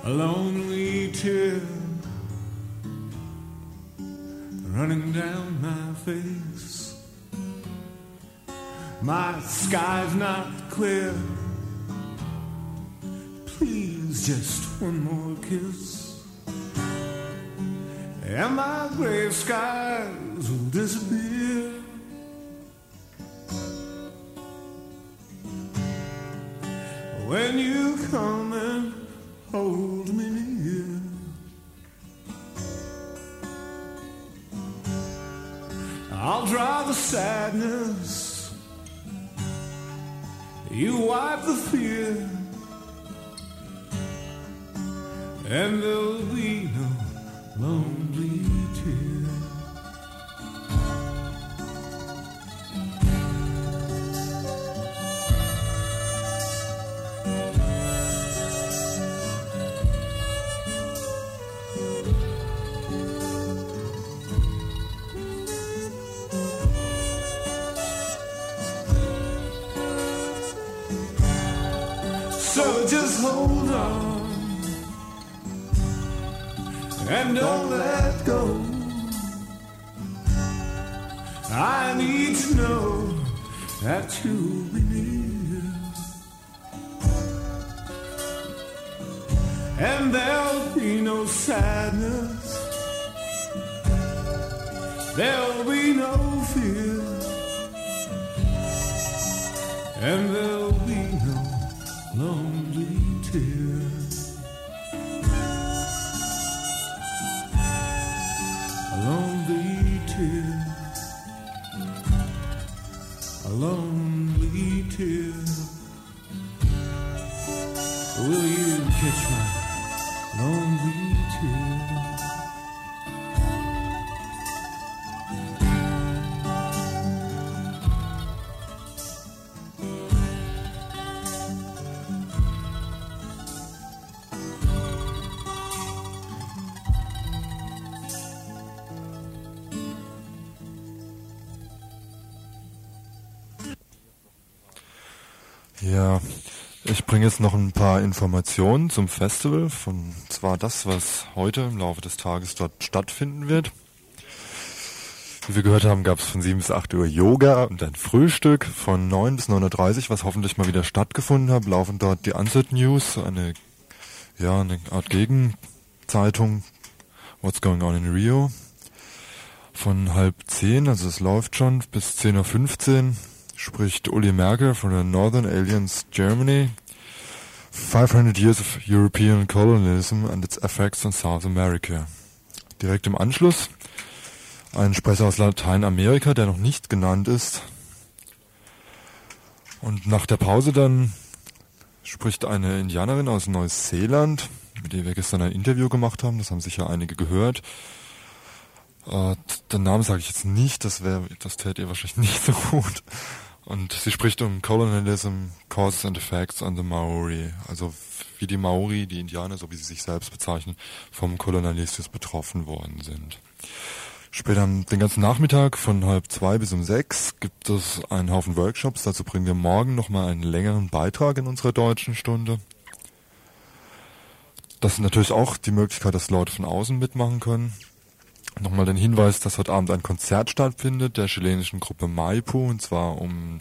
a lonely tear running down my face. My sky's not clear. Please, just one more kiss. And my gray skies disappear. When you come and there'll be no lonely tear. Jetzt noch ein paar Informationen zum Festival, von zwar das, was heute im Laufe des Tages dort stattfinden wird. Wie wir gehört haben, gab es von 7 bis 8 Uhr Yoga und ein Frühstück von 9 bis 9.30 Uhr, was hoffentlich mal wieder stattgefunden hat, laufen dort die Unset News, eine, ja, eine Art Gegenzeitung, What's Going On in Rio. Von halb zehn, also es läuft schon, bis 10.15 Uhr spricht Uli Merkel von der Northern Alliance Germany. 500 Years of European Colonialism and its Effects on South America. Direkt im Anschluss ein Sprecher aus Lateinamerika, der noch nicht genannt ist. Und nach der Pause dann spricht eine Indianerin aus Neuseeland, mit der wir gestern ein Interview gemacht haben, das haben sicher einige gehört. Äh, den Namen sage ich jetzt nicht, das wäre, das täte ihr wahrscheinlich nicht so gut. Und sie spricht um Colonialism, Causes and Effects on the Maori. Also wie die Maori, die Indianer, so wie sie sich selbst bezeichnen, vom Kolonialismus betroffen worden sind. Später den ganzen Nachmittag von halb zwei bis um sechs gibt es einen Haufen Workshops. Dazu bringen wir morgen nochmal einen längeren Beitrag in unserer deutschen Stunde. Das ist natürlich auch die Möglichkeit, dass Leute von außen mitmachen können. Nochmal den Hinweis, dass heute Abend ein Konzert stattfindet der chilenischen Gruppe Maipo und zwar um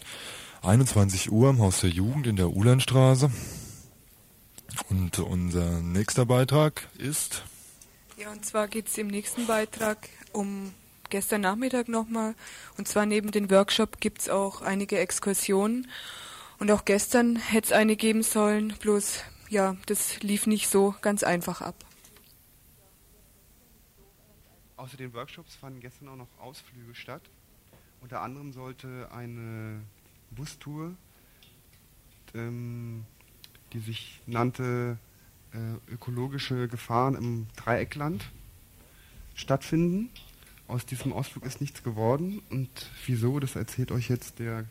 21 Uhr im Haus der Jugend in der Ulandstraße. Und unser nächster Beitrag ist. Ja, und zwar geht es im nächsten Beitrag um gestern Nachmittag nochmal. Und zwar neben dem Workshop gibt es auch einige Exkursionen. Und auch gestern hätte es eine geben sollen, bloß ja, das lief nicht so ganz einfach ab. Außer den Workshops fanden gestern auch noch Ausflüge statt. Unter anderem sollte eine Bustour, ähm, die sich nannte äh, Ökologische Gefahren im Dreieckland, stattfinden. Aus diesem Ausflug ist nichts geworden. Und wieso, das erzählt euch jetzt der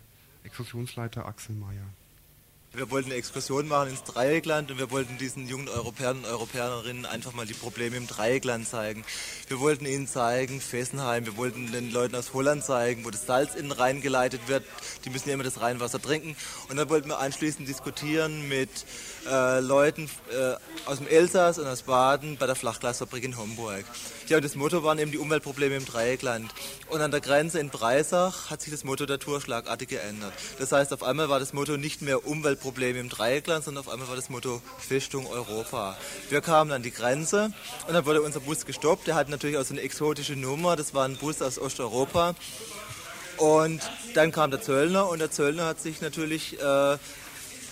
Exkursionsleiter Axel Mayer. Wir wollten eine Exkursion machen ins Dreieckland und wir wollten diesen jungen Europäern und Europäerinnen einfach mal die Probleme im Dreieckland zeigen. Wir wollten ihnen zeigen, Fessenheim, wir wollten den Leuten aus Holland zeigen, wo das Salz innen reingeleitet wird. Die müssen ja immer das Rheinwasser trinken. Und dann wollten wir anschließend diskutieren mit äh, Leuten äh, aus dem Elsass und aus Baden bei der Flachglasfabrik in Homburg. Ja, und das Motto waren eben die Umweltprobleme im Dreieckland. Und an der Grenze in Breisach hat sich das Motto der Tour schlagartig geändert. Das heißt, auf einmal war das Motto nicht mehr Umweltprobleme im Dreieckland, sondern auf einmal war das Motto Festung Europa. Wir kamen an die Grenze und dann wurde unser Bus gestoppt. Der hatte natürlich auch so eine exotische Nummer. Das war ein Bus aus Osteuropa. Und dann kam der Zöllner und der Zöllner hat sich natürlich äh,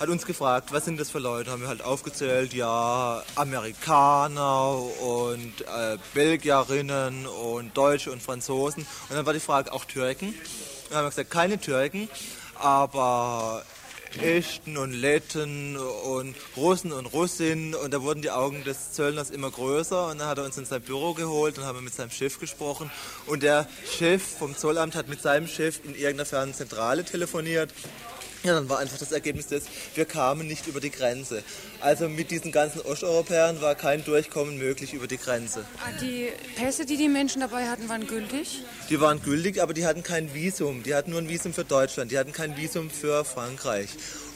hat uns gefragt, was sind das für Leute? Haben wir halt aufgezählt, ja, Amerikaner und äh, Belgierinnen und Deutsche und Franzosen. Und dann war die Frage auch Türken. Dann haben wir gesagt, keine Türken, aber Echten und Letten und Russen und Russinnen und da wurden die Augen des Zöllners immer größer und dann hat er uns in sein Büro geholt und haben wir mit seinem Chef gesprochen und der Chef vom Zollamt hat mit seinem Chef in irgendeiner fernen Zentrale telefoniert ja, dann war einfach das Ergebnis das, wir kamen nicht über die Grenze. Also mit diesen ganzen Osteuropäern war kein Durchkommen möglich über die Grenze. Ah, die Pässe, die die Menschen dabei hatten, waren gültig? Die waren gültig, aber die hatten kein Visum. Die hatten nur ein Visum für Deutschland. Die hatten kein Visum für Frankreich.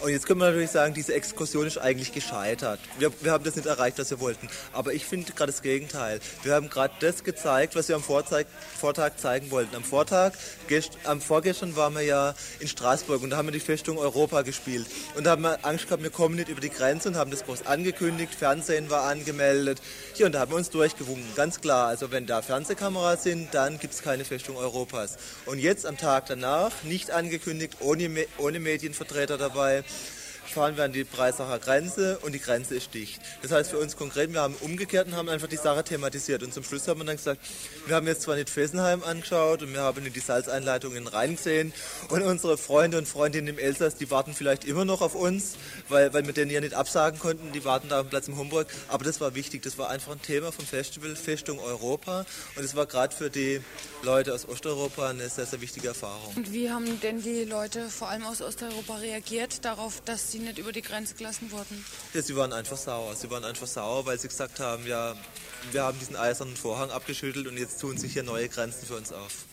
Und jetzt können wir natürlich sagen, diese Exkursion ist eigentlich gescheitert. Wir, wir haben das nicht erreicht, was wir wollten. Aber ich finde gerade das Gegenteil. Wir haben gerade das gezeigt, was wir am Vortag, Vortag zeigen wollten. Am Vortag, gest, am Vorgestern waren wir ja in Straßburg und da haben wir die Festung Europa gespielt. Und da haben wir Angst gehabt, wir kommen nicht über die Grenze und haben das groß angekündigt. Fernsehen war angemeldet. Hier, und da haben wir uns durchgewungen. Ganz klar. Also wenn da Fernsehkameras sind, dann gibt es keine Festung Europas. Und jetzt am Tag danach, nicht angekündigt, ohne, ohne Medienvertreter dabei, fahren wir an die Breisacher Grenze und die Grenze ist dicht. Das heißt für uns konkret, wir haben umgekehrt und haben einfach die Sache thematisiert. Und zum Schluss haben wir dann gesagt, wir haben jetzt zwar nicht Fessenheim angeschaut und wir haben nicht die Salzeinleitung in Rhein gesehen und unsere Freunde und Freundinnen im Elsass, die warten vielleicht immer noch auf uns, weil, weil wir denen ja nicht absagen konnten, die warten da am Platz in Homburg. Aber das war wichtig, das war einfach ein Thema vom Festival Festung Europa und es war gerade für die Leute aus Osteuropa eine sehr, sehr wichtige Erfahrung. Und wie haben denn die Leute vor allem aus Osteuropa reagiert darauf, dass sie nicht über die Grenze gelassen wurden? Ja, sie waren einfach sauer. Sie waren einfach sauer, weil sie gesagt haben, ja, wir haben diesen eisernen Vorhang abgeschüttelt und jetzt tun sich hier neue Grenzen für uns auf.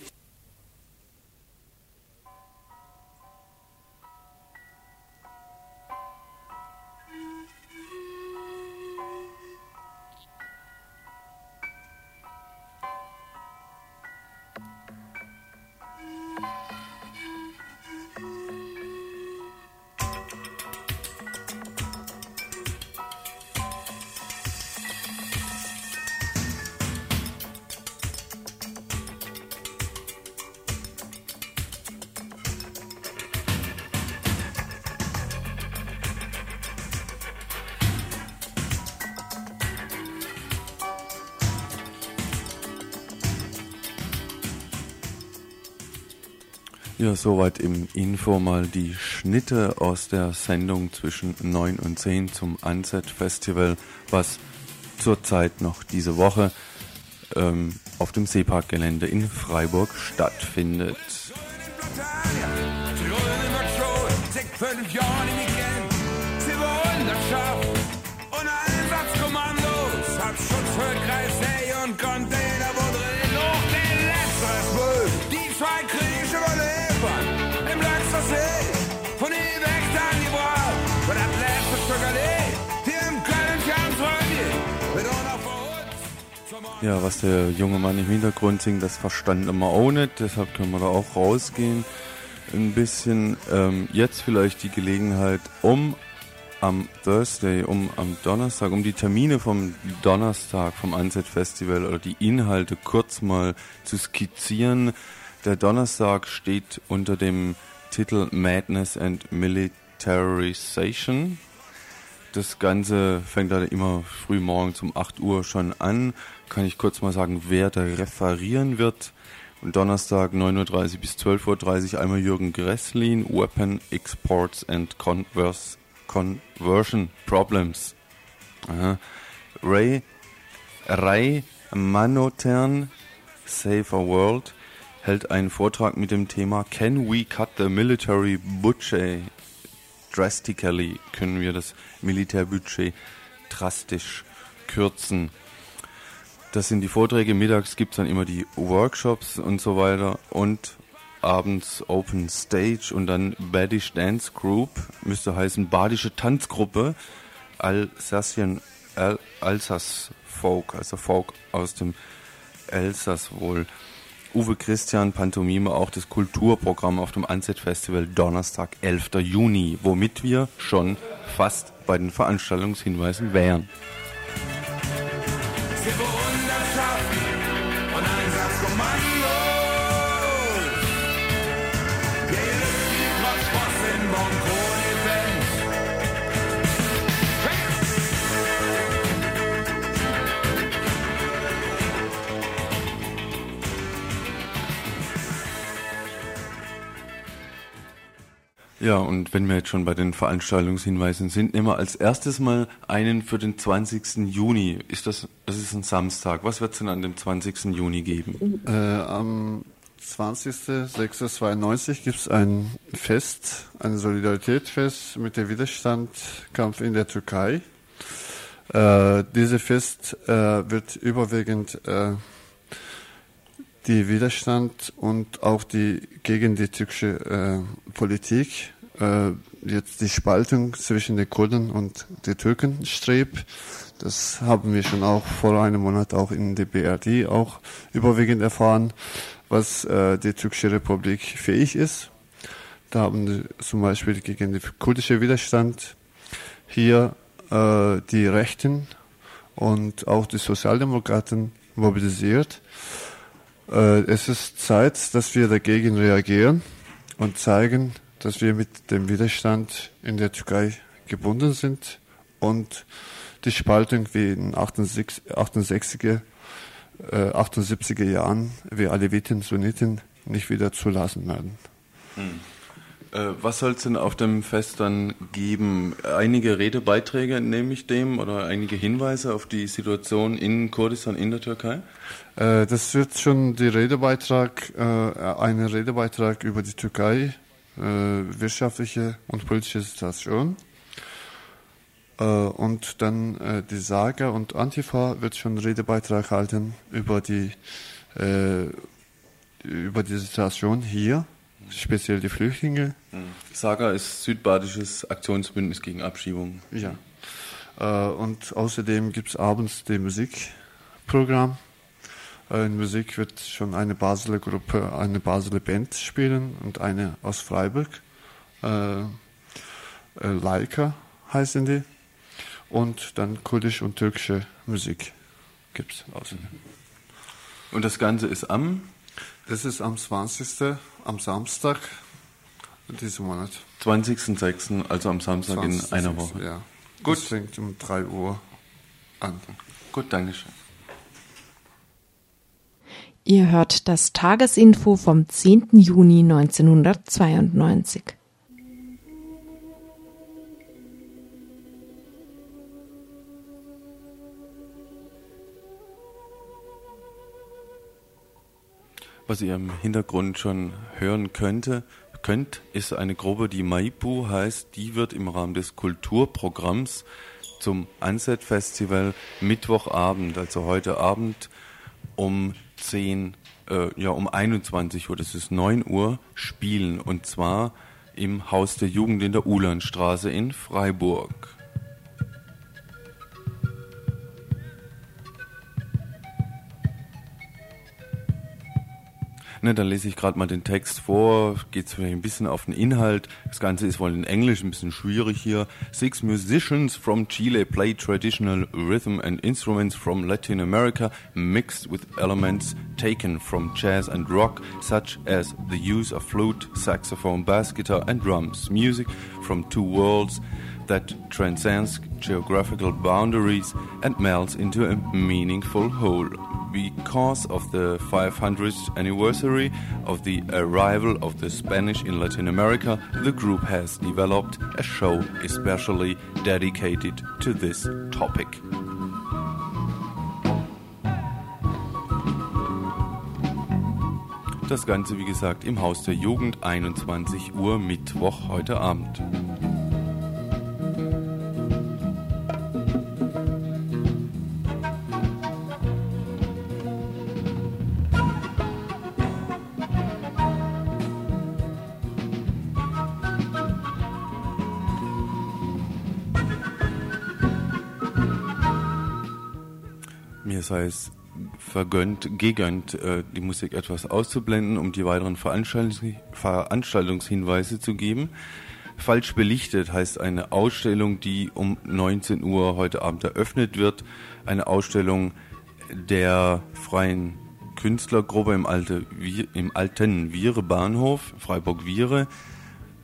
Soweit im Info mal die Schnitte aus der Sendung zwischen 9 und 10 zum Unset Festival, was zurzeit noch diese Woche ähm, auf dem Seeparkgelände in Freiburg stattfindet. Ja, was der junge Mann im Hintergrund singt, das verstanden wir auch nicht, deshalb können wir da auch rausgehen. Ein bisschen ähm, jetzt vielleicht die Gelegenheit, um am Thursday, um am Donnerstag, um die Termine vom Donnerstag vom Unset Festival oder die Inhalte kurz mal zu skizzieren. Der Donnerstag steht unter dem Titel Madness and Militarization. Das Ganze fängt da immer früh morgens um 8 Uhr schon an. Kann ich kurz mal sagen, wer da referieren wird. Und Donnerstag 9.30 Uhr bis 12.30 Uhr einmal Jürgen Gresslin, Weapon Exports and Converse, Conversion Problems. Aha. Ray, Ray Manotern, Save a World, hält einen Vortrag mit dem Thema Can we cut the military budget drastically können wir das Militärbudget drastisch kürzen. Das sind die Vorträge, mittags gibt es dann immer die Workshops und so weiter und abends Open Stage und dann Badish Dance Group, müsste heißen Badische Tanzgruppe, Alsacien, Al Alsace Folk, also Folk aus dem Elsass wohl. Uwe Christian Pantomime auch das Kulturprogramm auf dem Anset Festival Donnerstag, 11. Juni, womit wir schon fast bei den Veranstaltungshinweisen wären. Ja, und wenn wir jetzt schon bei den Veranstaltungshinweisen sind, nehmen wir als erstes mal einen für den 20. Juni. Ist das, das ist ein Samstag. Was wird es denn an dem 20. Juni geben? Äh, am 20.06.92 gibt es ein Fest, ein Solidaritätsfest mit dem Widerstandskampf in der Türkei. Äh, dieses Fest äh, wird überwiegend äh, die Widerstand und auch die gegen die türkische äh, Politik, äh, jetzt die Spaltung zwischen den Kurden und den Türken strebt. Das haben wir schon auch vor einem Monat auch in der BRD auch überwiegend erfahren, was äh, die türkische Republik fähig ist. Da haben wir zum Beispiel gegen den kurdischen Widerstand hier äh, die Rechten und auch die Sozialdemokraten mobilisiert. Äh, es ist Zeit, dass wir dagegen reagieren und zeigen, dass wir mit dem Widerstand in der Türkei gebunden sind und die Spaltung wie in 68, 68er, äh, 78er Jahren, wie Aleviten, Sunniten, nicht wieder zulassen werden. Hm. Äh, was soll es denn auf dem Fest dann geben? Einige Redebeiträge nehme ich dem oder einige Hinweise auf die Situation in Kurdistan, in der Türkei? Äh, das wird schon die Redebeitrag, äh, ein Redebeitrag über die Türkei, wirtschaftliche und politische Situation. Äh, und dann äh, die Saga und Antifa wird schon einen Redebeitrag halten über die, äh, über die Situation hier, speziell die Flüchtlinge. Hm. Saga ist südbadisches Aktionsbündnis gegen Abschiebung. Ja. Äh, und außerdem gibt es abends das Musikprogramm. Äh, in Musik wird schon eine Basler Gruppe, eine Basler Band spielen und eine aus Freiburg. Äh, äh, Laika heißen die. Und dann kurdisch und türkische Musik gibt es außerdem. Und das Ganze ist am? Das ist am 20. am Samstag diesen Monat. 20.06., also am Samstag 20. in einer Woche. Ja. Gut. Das fängt um 3 Uhr an. Gut, Dankeschön. Ihr hört das Tagesinfo vom 10. Juni 1992. Was ihr im Hintergrund schon hören könnte, könnt, ist eine Gruppe, die Maipu heißt. Die wird im Rahmen des Kulturprogramms zum Anset Festival Mittwochabend, also heute Abend um 10, äh, ja um 21 Uhr, das ist 9 Uhr, spielen. Und zwar im Haus der Jugend in der Ulanstraße in Freiburg. Ne, dann lese ich gerade mal den Text vor, geht vielleicht ein bisschen auf den Inhalt. Das Ganze ist wohl in Englisch ein bisschen schwierig hier. Six musicians from Chile play traditional rhythm and instruments from Latin America mixed with elements taken from jazz and rock, such as the use of flute, saxophone, bass guitar and drums. Music from two worlds that transcends geographical boundaries and melts into a meaningful whole. Because of the 500th anniversary of the arrival of the Spanish in Latin America, the group has developed a show especially dedicated to this topic. Das Ganze, wie gesagt, im Haus der Jugend, 21 Uhr, Mittwoch, heute Abend. Sei es vergönnt, gegönnt, äh, die Musik etwas auszublenden, um die weiteren Veranstaltungs Veranstaltungshinweise zu geben. Falsch belichtet heißt eine Ausstellung, die um 19 Uhr heute Abend eröffnet wird. Eine Ausstellung der freien Künstlergruppe im, Alte, im alten Viere Bahnhof, Freiburg-Viere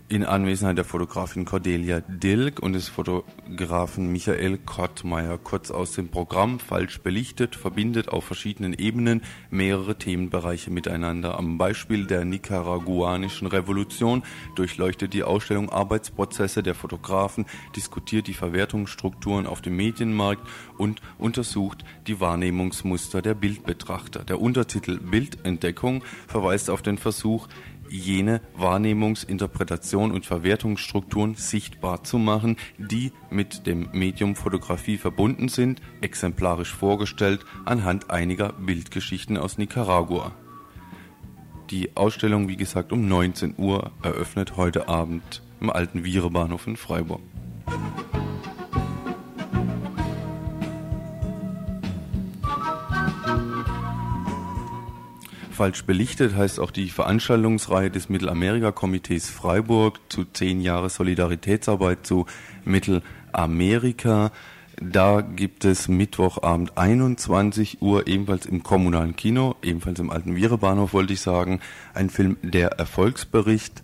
in Anwesenheit der Fotografin Cordelia Dilk und des Fotografen Michael Kottmeier. Kurz aus dem Programm, falsch belichtet, verbindet auf verschiedenen Ebenen mehrere Themenbereiche miteinander. Am Beispiel der nicaraguanischen Revolution durchleuchtet die Ausstellung Arbeitsprozesse der Fotografen, diskutiert die Verwertungsstrukturen auf dem Medienmarkt und untersucht die Wahrnehmungsmuster der Bildbetrachter. Der Untertitel Bildentdeckung verweist auf den Versuch, jene Wahrnehmungs-, Interpretation und Verwertungsstrukturen sichtbar zu machen, die mit dem Medium Fotografie verbunden sind, exemplarisch vorgestellt anhand einiger Bildgeschichten aus Nicaragua. Die Ausstellung, wie gesagt, um 19 Uhr eröffnet heute Abend im alten Vierebahnhof in Freiburg. Falsch belichtet heißt auch die Veranstaltungsreihe des Mittelamerika-Komitees Freiburg zu zehn Jahre Solidaritätsarbeit zu Mittelamerika. Da gibt es Mittwochabend 21 Uhr ebenfalls im kommunalen Kino, ebenfalls im alten Vierebahnhof wollte ich sagen, ein Film Der Erfolgsbericht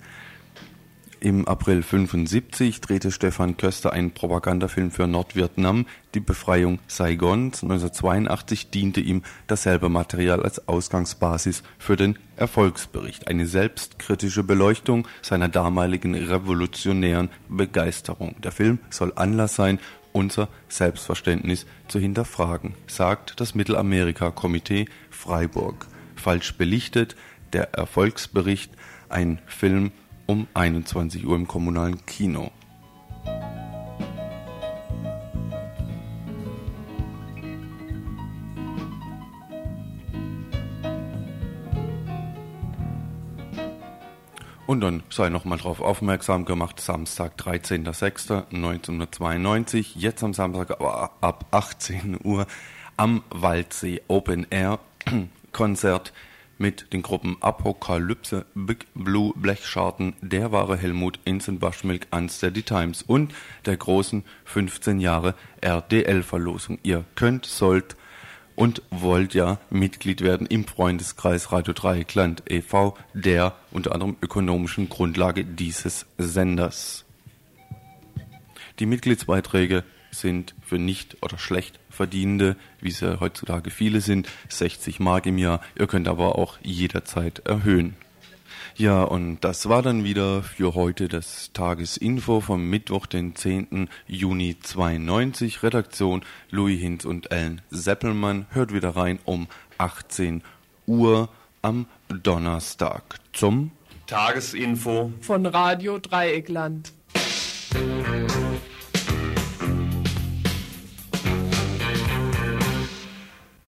im April 75 drehte Stefan Köster einen Propagandafilm für Nordvietnam, die Befreiung Saigons. 1982 diente ihm dasselbe Material als Ausgangsbasis für den Erfolgsbericht, eine selbstkritische Beleuchtung seiner damaligen revolutionären Begeisterung. Der Film soll Anlass sein, unser Selbstverständnis zu hinterfragen, sagt das Mittelamerika-Komitee Freiburg. Falsch belichtet, der Erfolgsbericht, ein Film um 21 Uhr im kommunalen Kino. Und dann sei nochmal darauf aufmerksam gemacht, Samstag, 13.06.1992, jetzt am Samstag ab 18 Uhr am Waldsee Open Air Konzert mit den Gruppen Apokalypse, Big Blue, Blechscharten, Der wahre Helmut, Instant Waschmilk, Unsteady Times und der großen 15 Jahre RDL-Verlosung. Ihr könnt, sollt und wollt ja Mitglied werden im Freundeskreis Radio Dreieckland e.V., der unter anderem ökonomischen Grundlage dieses Senders. Die Mitgliedsbeiträge sind für nicht oder schlecht Verdienende, wie es ja heutzutage viele sind, 60 Mark im Jahr. Ihr könnt aber auch jederzeit erhöhen. Ja, und das war dann wieder für heute das Tagesinfo vom Mittwoch, den 10. Juni 92. Redaktion Louis Hinz und Ellen Seppelmann. Hört wieder rein um 18 Uhr am Donnerstag zum Tagesinfo von Radio Dreieckland.